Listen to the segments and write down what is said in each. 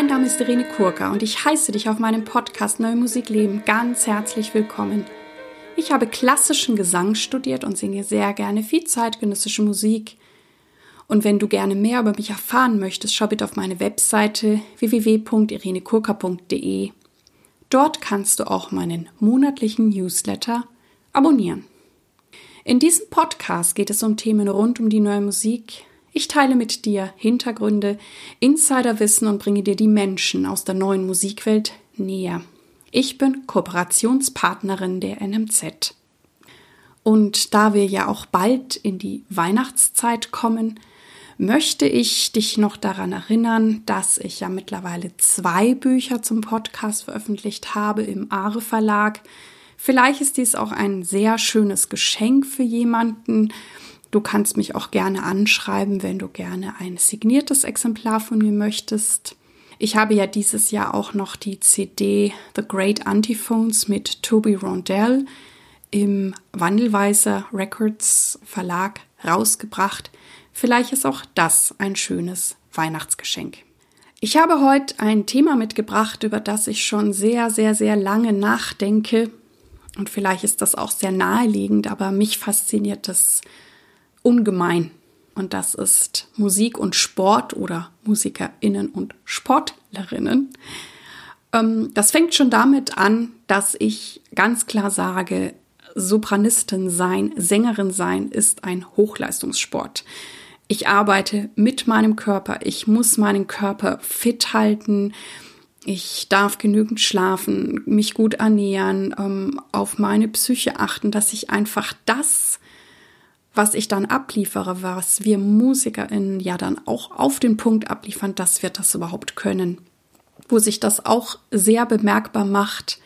Mein Name ist Irene Kurka und ich heiße dich auf meinem Podcast Neue Musik Leben ganz herzlich willkommen. Ich habe klassischen Gesang studiert und singe sehr gerne viel zeitgenössische Musik. Und wenn du gerne mehr über mich erfahren möchtest, schau bitte auf meine Webseite www.irenekurka.de. Dort kannst du auch meinen monatlichen Newsletter abonnieren. In diesem Podcast geht es um Themen rund um die neue Musik, ich teile mit dir Hintergründe, Insiderwissen und bringe dir die Menschen aus der neuen Musikwelt näher. Ich bin Kooperationspartnerin der NMZ. Und da wir ja auch bald in die Weihnachtszeit kommen, möchte ich dich noch daran erinnern, dass ich ja mittlerweile zwei Bücher zum Podcast veröffentlicht habe im Aare Verlag. Vielleicht ist dies auch ein sehr schönes Geschenk für jemanden, Du kannst mich auch gerne anschreiben, wenn du gerne ein signiertes Exemplar von mir möchtest. Ich habe ja dieses Jahr auch noch die CD The Great Antiphones mit Toby Rondell im Wandelweiser Records Verlag rausgebracht. Vielleicht ist auch das ein schönes Weihnachtsgeschenk. Ich habe heute ein Thema mitgebracht, über das ich schon sehr, sehr, sehr lange nachdenke. Und vielleicht ist das auch sehr naheliegend, aber mich fasziniert das ungemein. Und das ist Musik und Sport oder Musikerinnen und Sportlerinnen. Ähm, das fängt schon damit an, dass ich ganz klar sage, Sopranistin sein, Sängerin sein ist ein Hochleistungssport. Ich arbeite mit meinem Körper. Ich muss meinen Körper fit halten. Ich darf genügend schlafen, mich gut ernähren, ähm, auf meine Psyche achten, dass ich einfach das was ich dann abliefere, was wir MusikerInnen ja dann auch auf den Punkt abliefern, dass wir das überhaupt können. Wo sich das auch sehr bemerkbar macht,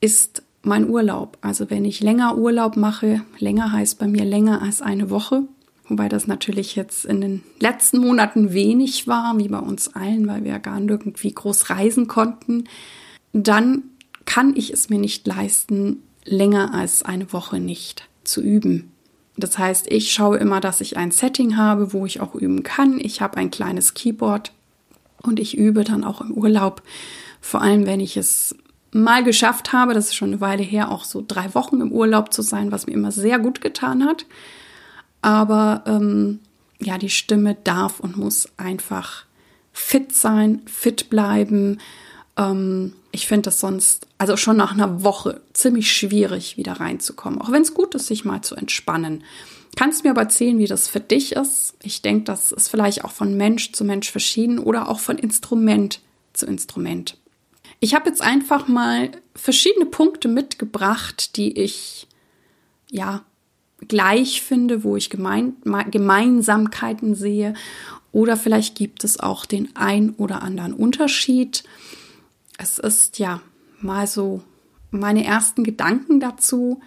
ist mein Urlaub. Also wenn ich länger Urlaub mache, länger heißt bei mir länger als eine Woche, wobei das natürlich jetzt in den letzten Monaten wenig war, wie bei uns allen, weil wir ja gar nirgendwie groß reisen konnten, dann kann ich es mir nicht leisten, länger als eine Woche nicht zu üben. Das heißt, ich schaue immer, dass ich ein Setting habe, wo ich auch üben kann. Ich habe ein kleines Keyboard und ich übe dann auch im Urlaub. Vor allem, wenn ich es mal geschafft habe, das ist schon eine Weile her, auch so drei Wochen im Urlaub zu sein, was mir immer sehr gut getan hat. Aber ähm, ja, die Stimme darf und muss einfach fit sein, fit bleiben. Ähm, ich finde das sonst, also schon nach einer Woche, ziemlich schwierig, wieder reinzukommen. Auch wenn es gut ist, sich mal zu entspannen. Kannst mir aber erzählen, wie das für dich ist? Ich denke, das ist vielleicht auch von Mensch zu Mensch verschieden oder auch von Instrument zu Instrument. Ich habe jetzt einfach mal verschiedene Punkte mitgebracht, die ich ja gleich finde, wo ich gemein, Gemeinsamkeiten sehe. Oder vielleicht gibt es auch den ein oder anderen Unterschied es ist ja mal so meine ersten Gedanken dazu,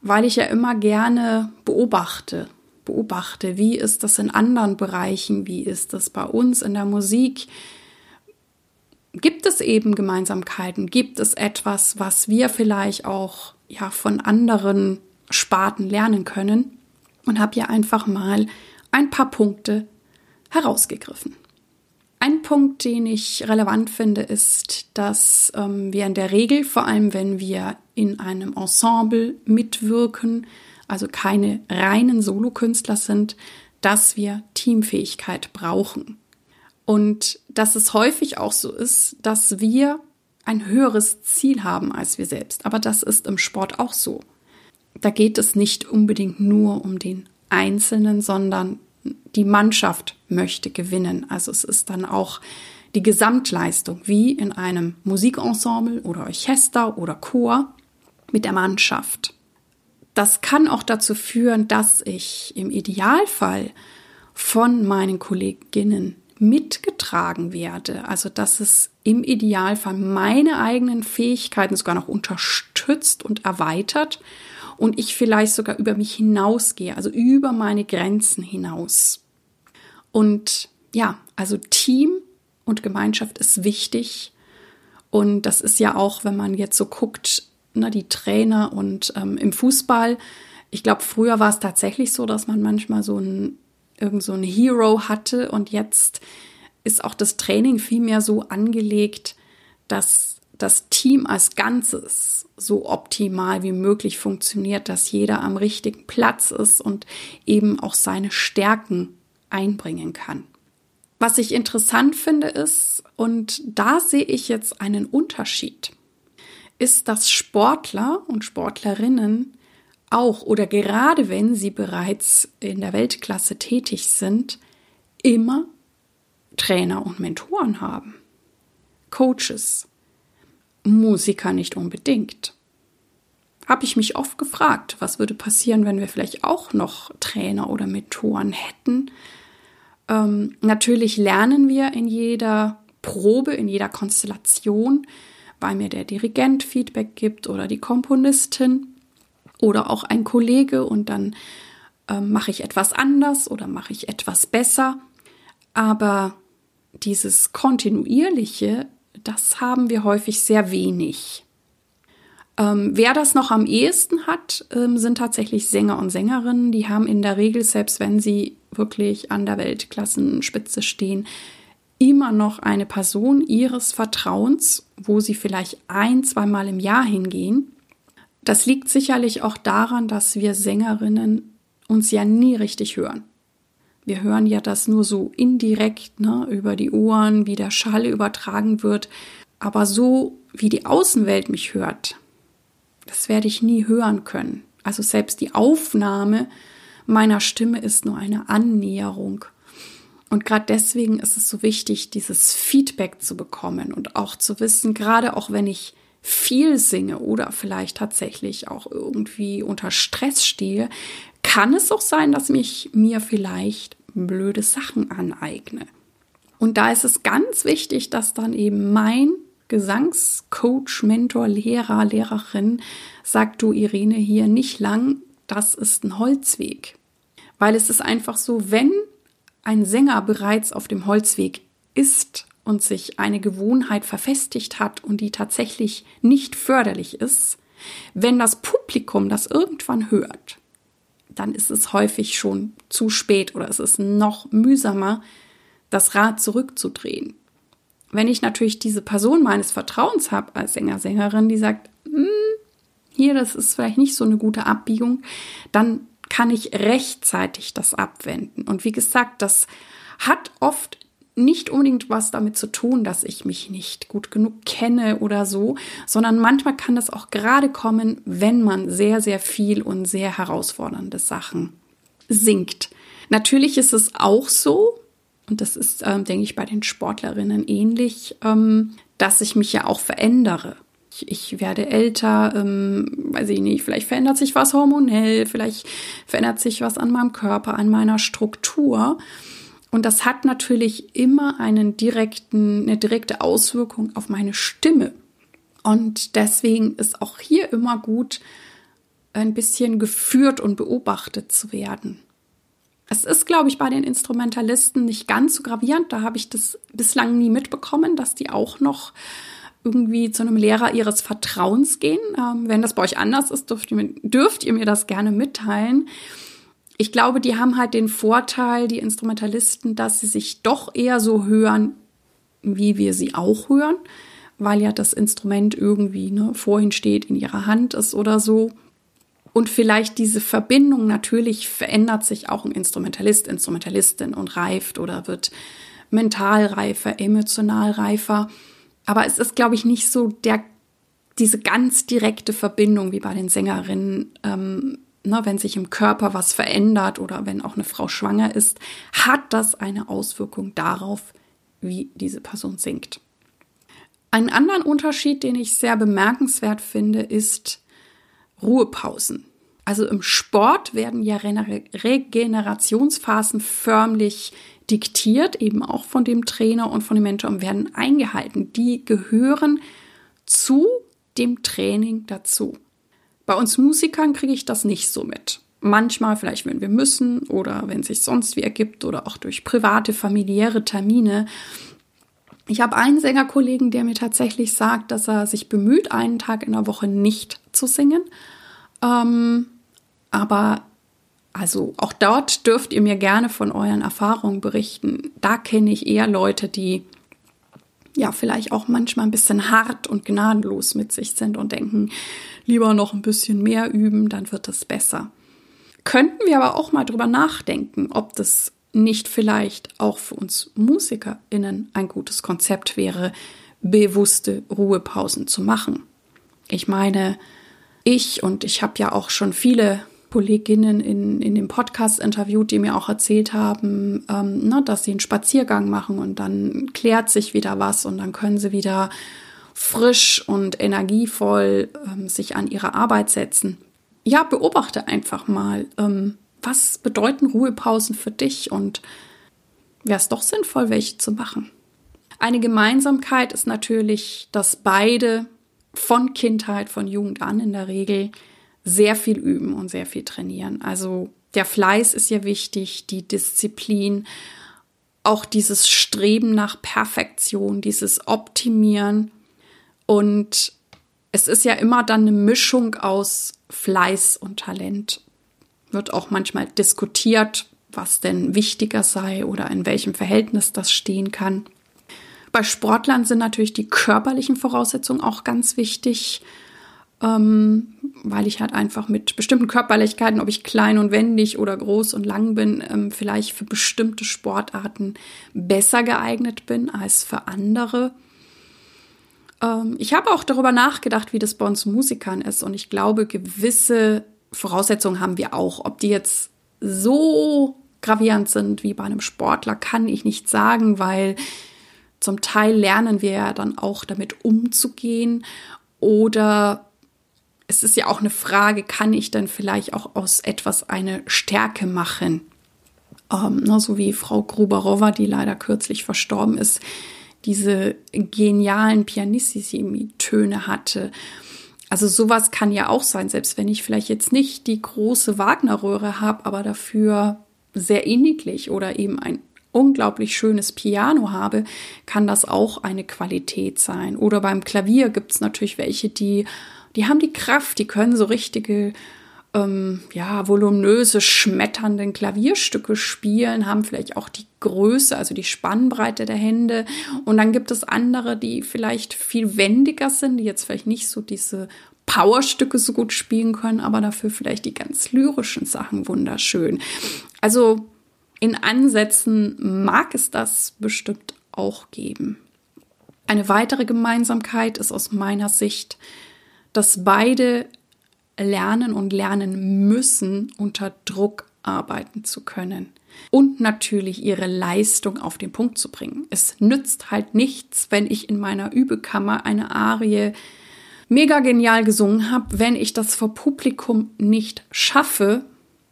weil ich ja immer gerne beobachte, beobachte, wie ist das in anderen Bereichen, wie ist das bei uns in der Musik. Gibt es eben Gemeinsamkeiten? Gibt es etwas, was wir vielleicht auch ja von anderen Sparten lernen können? Und habe ja einfach mal ein paar Punkte herausgegriffen. Ein Punkt, den ich relevant finde, ist, dass ähm, wir in der Regel, vor allem wenn wir in einem Ensemble mitwirken, also keine reinen Solokünstler sind, dass wir Teamfähigkeit brauchen. Und dass es häufig auch so ist, dass wir ein höheres Ziel haben als wir selbst. Aber das ist im Sport auch so. Da geht es nicht unbedingt nur um den Einzelnen, sondern die Mannschaft möchte gewinnen. Also es ist dann auch die Gesamtleistung, wie in einem Musikensemble oder Orchester oder Chor mit der Mannschaft. Das kann auch dazu führen, dass ich im Idealfall von meinen Kolleginnen mitgetragen werde. Also dass es im Idealfall meine eigenen Fähigkeiten sogar noch unterstützt und erweitert und ich vielleicht sogar über mich hinausgehe, also über meine Grenzen hinaus. Und ja, also Team und Gemeinschaft ist wichtig. Und das ist ja auch, wenn man jetzt so guckt, na, die Trainer und ähm, im Fußball. Ich glaube, früher war es tatsächlich so, dass man manchmal so ein, irgend so ein Hero hatte und jetzt ist auch das Training vielmehr so angelegt, dass das Team als Ganzes so optimal wie möglich funktioniert, dass jeder am richtigen Platz ist und eben auch seine Stärken einbringen kann. Was ich interessant finde ist, und da sehe ich jetzt einen Unterschied, ist, dass Sportler und Sportlerinnen auch oder gerade wenn sie bereits in der Weltklasse tätig sind, immer Trainer und Mentoren haben. Coaches. Musiker nicht unbedingt. Habe ich mich oft gefragt, was würde passieren, wenn wir vielleicht auch noch Trainer oder Mentoren hätten. Ähm, natürlich lernen wir in jeder Probe, in jeder Konstellation, weil mir der Dirigent Feedback gibt oder die Komponistin oder auch ein Kollege und dann ähm, mache ich etwas anders oder mache ich etwas besser. Aber dieses kontinuierliche, das haben wir häufig sehr wenig. Ähm, wer das noch am ehesten hat, ähm, sind tatsächlich Sänger und Sängerinnen. Die haben in der Regel, selbst wenn sie wirklich an der Weltklassenspitze stehen, immer noch eine Person ihres Vertrauens, wo sie vielleicht ein, zweimal im Jahr hingehen. Das liegt sicherlich auch daran, dass wir Sängerinnen uns ja nie richtig hören. Wir hören ja das nur so indirekt ne, über die Ohren, wie der Schall übertragen wird. Aber so wie die Außenwelt mich hört, das werde ich nie hören können. Also selbst die Aufnahme meiner Stimme ist nur eine Annäherung. Und gerade deswegen ist es so wichtig, dieses Feedback zu bekommen und auch zu wissen, gerade auch wenn ich viel singe oder vielleicht tatsächlich auch irgendwie unter Stress stehe, kann es auch sein, dass mich mir vielleicht blöde Sachen aneigne. Und da ist es ganz wichtig, dass dann eben mein Gesangscoach, Mentor, Lehrer, Lehrerin sagt, du Irene, hier nicht lang, das ist ein Holzweg. Weil es ist einfach so, wenn ein Sänger bereits auf dem Holzweg ist und sich eine Gewohnheit verfestigt hat und die tatsächlich nicht förderlich ist, wenn das Publikum das irgendwann hört, dann ist es häufig schon zu spät oder es ist noch mühsamer, das Rad zurückzudrehen. Wenn ich natürlich diese Person meines Vertrauens habe als Sänger, Sängerin, die sagt, hm, hier, das ist vielleicht nicht so eine gute Abbiegung, dann kann ich rechtzeitig das abwenden. Und wie gesagt, das hat oft nicht unbedingt was damit zu tun, dass ich mich nicht gut genug kenne oder so, sondern manchmal kann das auch gerade kommen, wenn man sehr, sehr viel und sehr herausfordernde Sachen singt. Natürlich ist es auch so, und das ist, ähm, denke ich, bei den Sportlerinnen ähnlich, ähm, dass ich mich ja auch verändere. Ich, ich werde älter, ähm, weiß ich nicht, vielleicht verändert sich was hormonell, vielleicht verändert sich was an meinem Körper, an meiner Struktur. Und das hat natürlich immer einen direkten, eine direkte Auswirkung auf meine Stimme. Und deswegen ist auch hier immer gut, ein bisschen geführt und beobachtet zu werden. Es ist, glaube ich, bei den Instrumentalisten nicht ganz so gravierend. Da habe ich das bislang nie mitbekommen, dass die auch noch irgendwie zu einem Lehrer ihres Vertrauens gehen. Ähm, wenn das bei euch anders ist, dürft ihr, dürft ihr mir das gerne mitteilen ich glaube, die haben halt den Vorteil, die Instrumentalisten, dass sie sich doch eher so hören, wie wir sie auch hören, weil ja das Instrument irgendwie ne, vorhin steht, in ihrer Hand ist oder so. Und vielleicht diese Verbindung natürlich verändert sich auch ein Instrumentalist, Instrumentalistin und reift oder wird mental reifer, emotional reifer. Aber es ist, glaube ich, nicht so der, diese ganz direkte Verbindung wie bei den Sängerinnen, ähm, ne, wenn sich im Körper was verändert oder wenn auch eine Frau schwanger ist, hat das eine Auswirkung darauf, wie diese Person singt. Einen anderen Unterschied, den ich sehr bemerkenswert finde, ist Ruhepausen. Also im Sport werden ja Regenerationsphasen förmlich diktiert, eben auch von dem Trainer und von dem Mentor und werden eingehalten. Die gehören zu dem Training dazu. Bei uns Musikern kriege ich das nicht so mit. Manchmal vielleicht, wenn wir müssen oder wenn es sich sonst wie ergibt oder auch durch private, familiäre Termine. Ich habe einen Sängerkollegen, der mir tatsächlich sagt, dass er sich bemüht, einen Tag in der Woche nicht zu singen. Ähm, aber Also auch dort dürft ihr mir gerne von euren Erfahrungen berichten. Da kenne ich eher Leute, die ja vielleicht auch manchmal ein bisschen hart und gnadenlos mit sich sind und denken, lieber noch ein bisschen mehr üben, dann wird es besser. Könnten wir aber auch mal drüber nachdenken, ob das nicht vielleicht auch für uns MusikerInnen ein gutes Konzept wäre, bewusste Ruhepausen zu machen. Ich meine, ich und ich habe ja auch schon viele Kolleginnen in, in dem Podcast interviewt, die mir auch erzählt haben, ähm, ne, dass sie einen Spaziergang machen und dann klärt sich wieder was und dann können sie wieder frisch und energievoll ähm, sich an ihre Arbeit setzen. Ja, beobachte einfach mal, ähm, was bedeuten Ruhepausen für dich und wäre es doch sinnvoll, welche zu machen. Eine Gemeinsamkeit ist natürlich, dass beide von Kindheit, von Jugend an in der Regel sehr viel üben und sehr viel trainieren. Also der Fleiß ist ja wichtig, die Disziplin, auch dieses Streben nach Perfektion, dieses Optimieren. Und es ist ja immer dann eine Mischung aus Fleiß und Talent. Wird auch manchmal diskutiert, was denn wichtiger sei oder in welchem Verhältnis das stehen kann. Bei Sportlern sind natürlich die körperlichen Voraussetzungen auch ganz wichtig ähm, weil ich halt einfach mit bestimmten Körperlichkeiten, ob ich klein und wendig oder groß und lang bin, ähm, vielleicht für bestimmte Sportarten besser geeignet bin als für andere. Ähm, ich habe auch darüber nachgedacht, wie das bei uns Musikern ist und ich glaube, gewisse Voraussetzungen haben wir auch. Ob die jetzt so gravierend sind wie bei einem Sportler, kann ich nicht sagen, weil zum Teil lernen wir ja dann auch damit umzugehen oder es ist ja auch eine Frage, kann ich dann vielleicht auch aus etwas eine Stärke machen? Ähm, ne, so wie Frau Gruberowa, die leider kürzlich verstorben ist, diese genialen Pianissimi-Töne hatte. Also sowas kann ja auch sein, selbst wenn ich vielleicht jetzt nicht die große Wagner-Röhre habe, aber dafür sehr inniglich oder eben ein unglaublich schönes Piano habe, kann das auch eine Qualität sein. Oder beim Klavier gibt es natürlich welche, die die haben die Kraft, die können so richtige, ähm, ja, voluminöse, schmetternden Klavierstücke spielen, haben vielleicht auch die Größe, also die Spannbreite der Hände. Und dann gibt es andere, die vielleicht viel wendiger sind, die jetzt vielleicht nicht so diese Powerstücke so gut spielen können, aber dafür vielleicht die ganz lyrischen Sachen wunderschön. Also in Ansätzen mag es das bestimmt auch geben. Eine weitere Gemeinsamkeit ist aus meiner Sicht, dass beide lernen und lernen müssen, unter Druck arbeiten zu können und natürlich ihre Leistung auf den Punkt zu bringen. Es nützt halt nichts, wenn ich in meiner Übekammer eine Arie mega genial gesungen habe, wenn ich das vor Publikum nicht schaffe,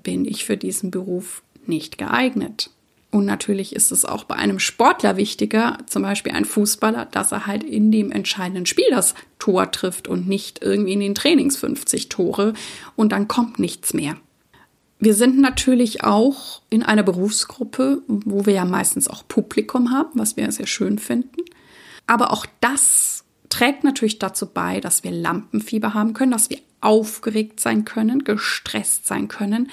bin ich für diesen Beruf nicht geeignet. Und natürlich ist es auch bei einem Sportler wichtiger, zum Beispiel ein Fußballer, dass er halt in dem entscheidenden Spiel das Tor trifft und nicht irgendwie in den Trainings 50 Tore und dann kommt nichts mehr. Wir sind natürlich auch in einer Berufsgruppe, wo wir ja meistens auch Publikum haben, was wir sehr schön finden. Aber auch das trägt natürlich dazu bei, dass wir Lampenfieber haben können, dass wir aufgeregt sein können, gestresst sein können.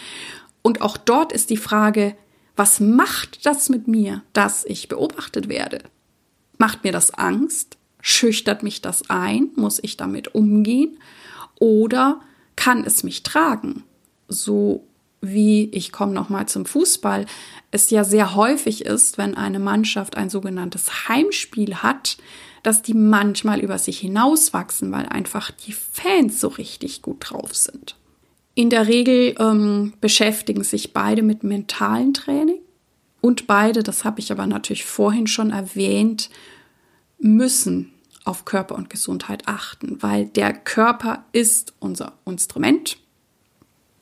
Und auch dort ist die Frage, was macht das mit mir, dass ich beobachtet werde? Macht mir das Angst? Schüchtert mich das ein? Muss ich damit umgehen? Oder kann es mich tragen? So wie ich komme noch mal zum Fußball, es ja sehr häufig ist, wenn eine Mannschaft ein sogenanntes Heimspiel hat, dass die manchmal über sich hinauswachsen, weil einfach die Fans so richtig gut drauf sind. In der Regel ähm, beschäftigen sich beide mit mentalen Training und beide, das habe ich aber natürlich vorhin schon erwähnt, müssen auf Körper und Gesundheit achten, weil der Körper ist unser Instrument,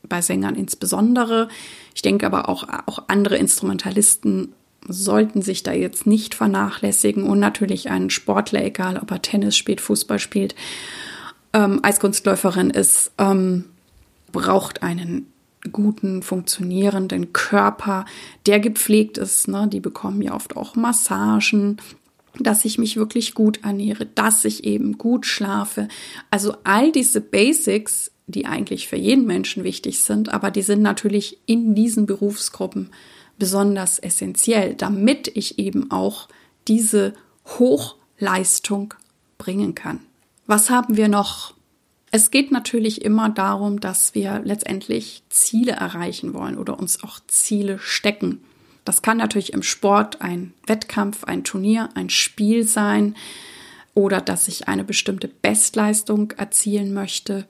bei Sängern insbesondere. Ich denke aber auch, auch andere Instrumentalisten sollten sich da jetzt nicht vernachlässigen und natürlich ein Sportler, egal ob er Tennis spielt, Fußball spielt, ähm, Eiskunstläuferin ist, ähm, braucht einen guten, funktionierenden Körper, der gepflegt ist. Ne? Die bekommen ja oft auch Massagen, dass ich mich wirklich gut ernähre, dass ich eben gut schlafe. Also all diese Basics, die eigentlich für jeden Menschen wichtig sind, aber die sind natürlich in diesen Berufsgruppen besonders essentiell, damit ich eben auch diese Hochleistung bringen kann. Was haben wir noch? Es geht natürlich immer darum, dass wir letztendlich Ziele erreichen wollen oder uns auch Ziele stecken. Das kann natürlich im Sport ein Wettkampf, ein Turnier, ein Spiel sein oder dass ich eine bestimmte Bestleistung erzielen möchte.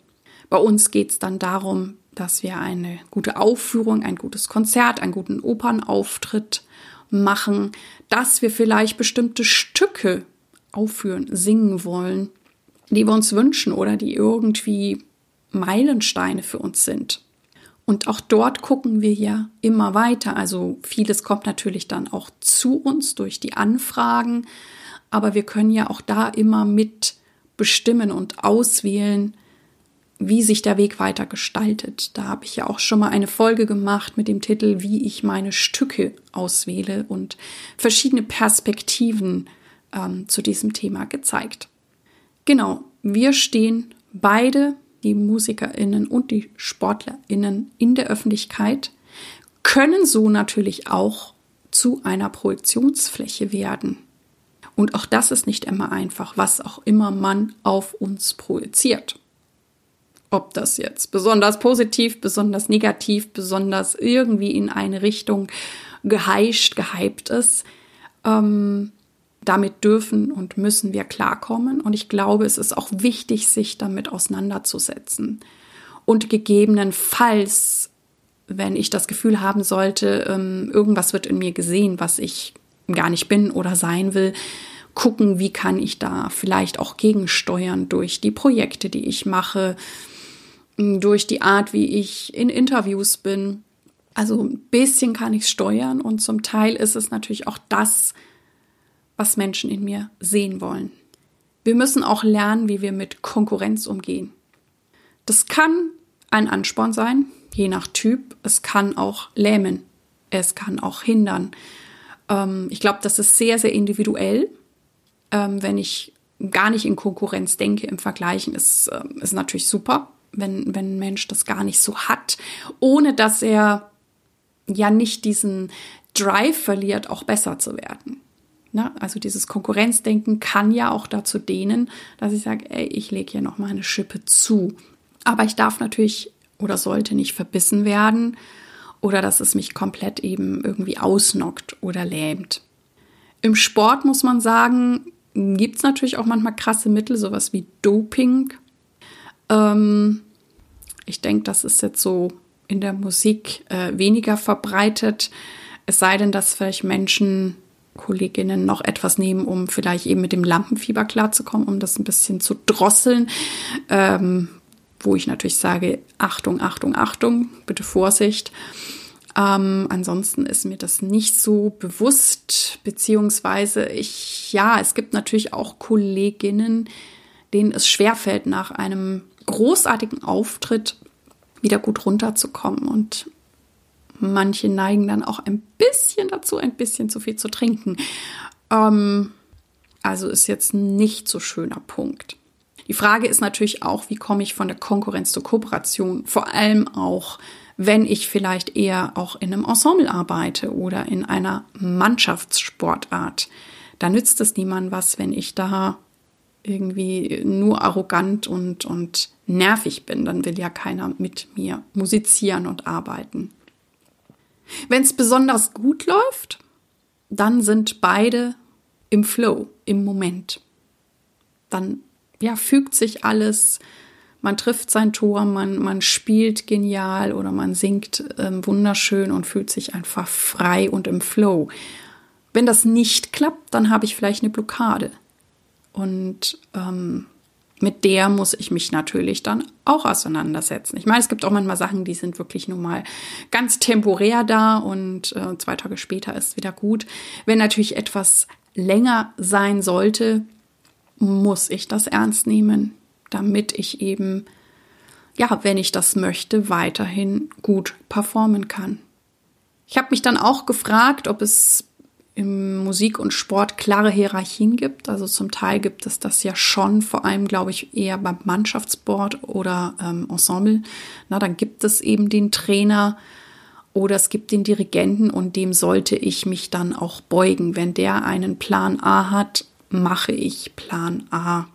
Bei uns geht es dann darum, dass wir eine gute Aufführung, ein gutes Konzert, einen guten Opernauftritt machen, dass wir vielleicht bestimmte Stücke aufführen, singen wollen, die wir uns wünschen oder die irgendwie Meilensteine für uns sind. Und auch dort gucken wir ja immer weiter. Also vieles kommt natürlich dann auch zu uns durch die Anfragen, aber wir können ja auch da immer mit bestimmen und auswählen, wie sich der Weg weiter gestaltet. Da habe ich ja auch schon mal eine Folge gemacht mit dem Titel, wie ich meine Stücke auswähle und verschiedene Perspektiven ähm, zu diesem Thema gezeigt. Genau, wir stehen beide, die Musikerinnen und die Sportlerinnen in der Öffentlichkeit, können so natürlich auch zu einer Projektionsfläche werden. Und auch das ist nicht immer einfach, was auch immer man auf uns projiziert. Ob das jetzt besonders positiv, besonders negativ, besonders irgendwie in eine Richtung geheischt, gehypt ist, ähm, damit dürfen und müssen wir klarkommen. Und ich glaube, es ist auch wichtig, sich damit auseinanderzusetzen. Und gegebenenfalls, wenn ich das Gefühl haben sollte, ähm, irgendwas wird in mir gesehen, was ich gar nicht bin oder sein will, gucken, wie kann ich da vielleicht auch gegensteuern durch die Projekte, die ich mache, durch die Art, wie ich in Interviews bin. Also ein bisschen kann ich steuern und zum Teil ist es natürlich auch das, was Menschen in mir sehen wollen. Wir müssen auch lernen, wie wir mit Konkurrenz umgehen. Das kann ein Ansporn sein, je nach Typ. Es kann auch lähmen. Es kann auch hindern. Ähm, ich glaube, das ist sehr, sehr individuell. Ähm, wenn ich gar nicht in Konkurrenz denke, im Vergleichen ist, äh, ist natürlich super wenn, wenn ein Mensch das gar nicht so hat, ohne dass er ja nicht diesen Drive verliert, auch besser zu werden. Na, also dieses Konkurrenzdenken kann ja auch dazu dienen, dass ich sage, ey, ich lege hier noch mal eine Schippe zu. Aber ich darf natürlich oder sollte nicht verbissen werden oder dass es mich komplett eben irgendwie ausnockt oder lähmt. Im Sport muss man sagen, gibt es natürlich auch manchmal krasse Mittel, sowas wie Doping, ähm, ich denke, das ist jetzt so in der Musik äh, weniger verbreitet. Es sei denn, dass vielleicht Menschen, Kolleginnen noch etwas nehmen, um vielleicht eben mit dem Lampenfieber klarzukommen, um das ein bisschen zu drosseln. Ähm, wo ich natürlich sage, Achtung, Achtung, Achtung, bitte Vorsicht. Ähm, ansonsten ist mir das nicht so bewusst, beziehungsweise ich, ja, es gibt natürlich auch Kolleginnen, denen es schwerfällt, nach einem großartigen Auftritt wieder gut runterzukommen. Und manche neigen dann auch ein bisschen dazu, ein bisschen zu viel zu trinken. Ähm, also ist jetzt nicht so schöner Punkt. Die Frage ist natürlich auch, wie komme ich von der Konkurrenz zur Kooperation? Vor allem auch, wenn ich vielleicht eher auch in einem Ensemble arbeite oder in einer Mannschaftssportart. Da nützt es niemandem was, wenn ich da irgendwie nur arrogant und, und nervig bin, dann will ja keiner mit mir musizieren und arbeiten. Wenn es besonders gut läuft, dann sind beide im Flow, im Moment. Dann ja, fügt sich alles, man trifft sein Tor, man, man spielt genial oder man singt ähm, wunderschön und fühlt sich einfach frei und im Flow. Wenn das nicht klappt, dann habe ich vielleicht eine Blockade. Und ähm, mit der muss ich mich natürlich dann auch auseinandersetzen. Ich meine, es gibt auch manchmal Sachen, die sind wirklich nur mal ganz temporär da und äh, zwei Tage später ist wieder gut. Wenn natürlich etwas länger sein sollte, muss ich das ernst nehmen, damit ich eben, ja, wenn ich das möchte, weiterhin gut performen kann. Ich habe mich dann auch gefragt, ob es im Musik und Sport klare Hierarchien gibt. Also zum Teil gibt es das ja schon, vor allem glaube ich eher beim Mannschaftssport oder ähm, Ensemble. Na, dann gibt es eben den Trainer oder es gibt den Dirigenten und dem sollte ich mich dann auch beugen. Wenn der einen Plan A hat, mache ich Plan A.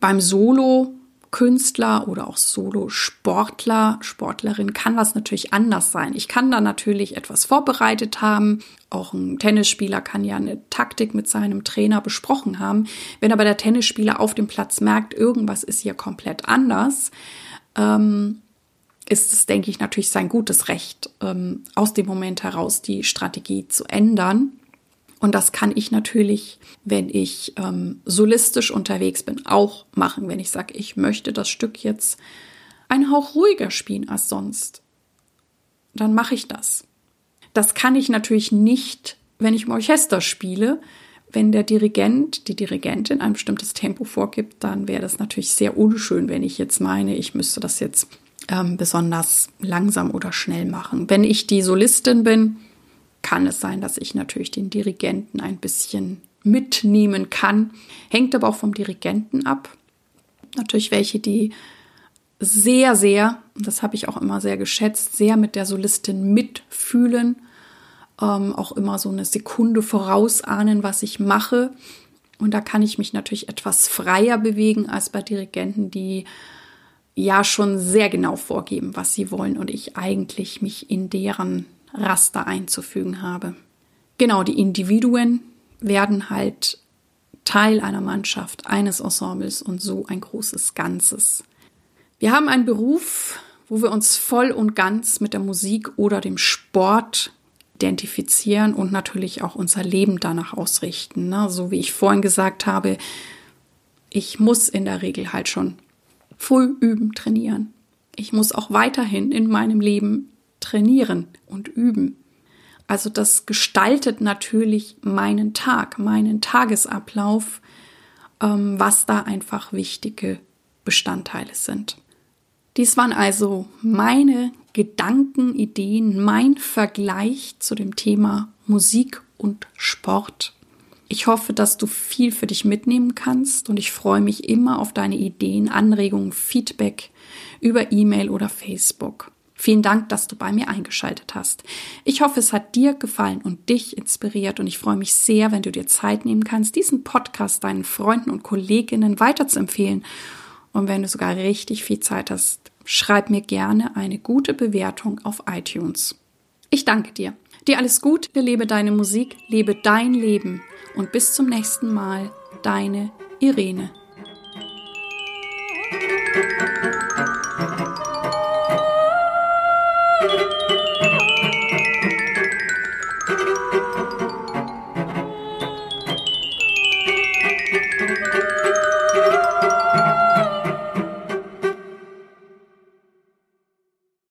Beim Solo Künstler oder auch Solo-Sportler, Sportlerin kann das natürlich anders sein. Ich kann da natürlich etwas vorbereitet haben. Auch ein Tennisspieler kann ja eine Taktik mit seinem Trainer besprochen haben. Wenn aber der Tennisspieler auf dem Platz merkt, irgendwas ist hier komplett anders, ähm, ist es, denke ich, natürlich sein gutes Recht, ähm, aus dem Moment heraus die Strategie zu ändern. Und das kann ich natürlich, wenn ich ähm, solistisch unterwegs bin, auch machen, wenn ich sage, ich möchte das Stück jetzt einen Hauch ruhiger spielen als sonst. Dann mache ich das. Das kann ich natürlich nicht, wenn ich im Orchester spiele. Wenn der Dirigent, die Dirigentin ein bestimmtes Tempo vorgibt, dann wäre das natürlich sehr unschön, wenn ich jetzt meine, ich müsste das jetzt ähm, besonders langsam oder schnell machen. Wenn ich die Solistin bin, kann es sein, dass ich natürlich den Dirigenten ein bisschen mitnehmen kann. Hängt aber auch vom Dirigenten ab. Natürlich welche, die sehr, sehr, das habe ich auch immer sehr geschätzt, sehr mit der Solistin mitfühlen, ähm, auch immer so eine Sekunde vorausahnen, was ich mache. Und da kann ich mich natürlich etwas freier bewegen als bei Dirigenten, die ja schon sehr genau vorgeben, was sie wollen und ich eigentlich mich in deren Raster einzufügen habe. Genau, die Individuen werden halt Teil einer Mannschaft, eines Ensembles und so ein großes Ganzes. Wir haben einen Beruf, wo wir uns voll und ganz mit der Musik oder dem Sport identifizieren und natürlich auch unser Leben danach ausrichten. Ne? So wie ich vorhin gesagt habe, ich muss in der Regel halt schon früh üben, trainieren. Ich muss auch weiterhin in meinem Leben trainieren und üben. Also das gestaltet natürlich meinen Tag, meinen Tagesablauf, ähm, was da einfach wichtige Bestandteile sind. Dies waren also meine Gedanken, Ideen, mein Vergleich zu dem Thema Musik und Sport. Ich hoffe, dass du viel für dich mitnehmen kannst und ich freue mich immer auf deine Ideen, Anregungen, Feedback über E-Mail oder Facebook. Vielen Dank, dass du bei mir eingeschaltet hast. Ich hoffe, es hat dir gefallen und dich inspiriert und ich freue mich sehr, wenn du dir Zeit nehmen kannst, diesen Podcast deinen Freunden und Kolleginnen weiterzuempfehlen. Und wenn du sogar richtig viel Zeit hast, schreib mir gerne eine gute Bewertung auf iTunes. Ich danke dir. Dir alles gut, lebe deine Musik, lebe dein Leben und bis zum nächsten Mal, deine Irene.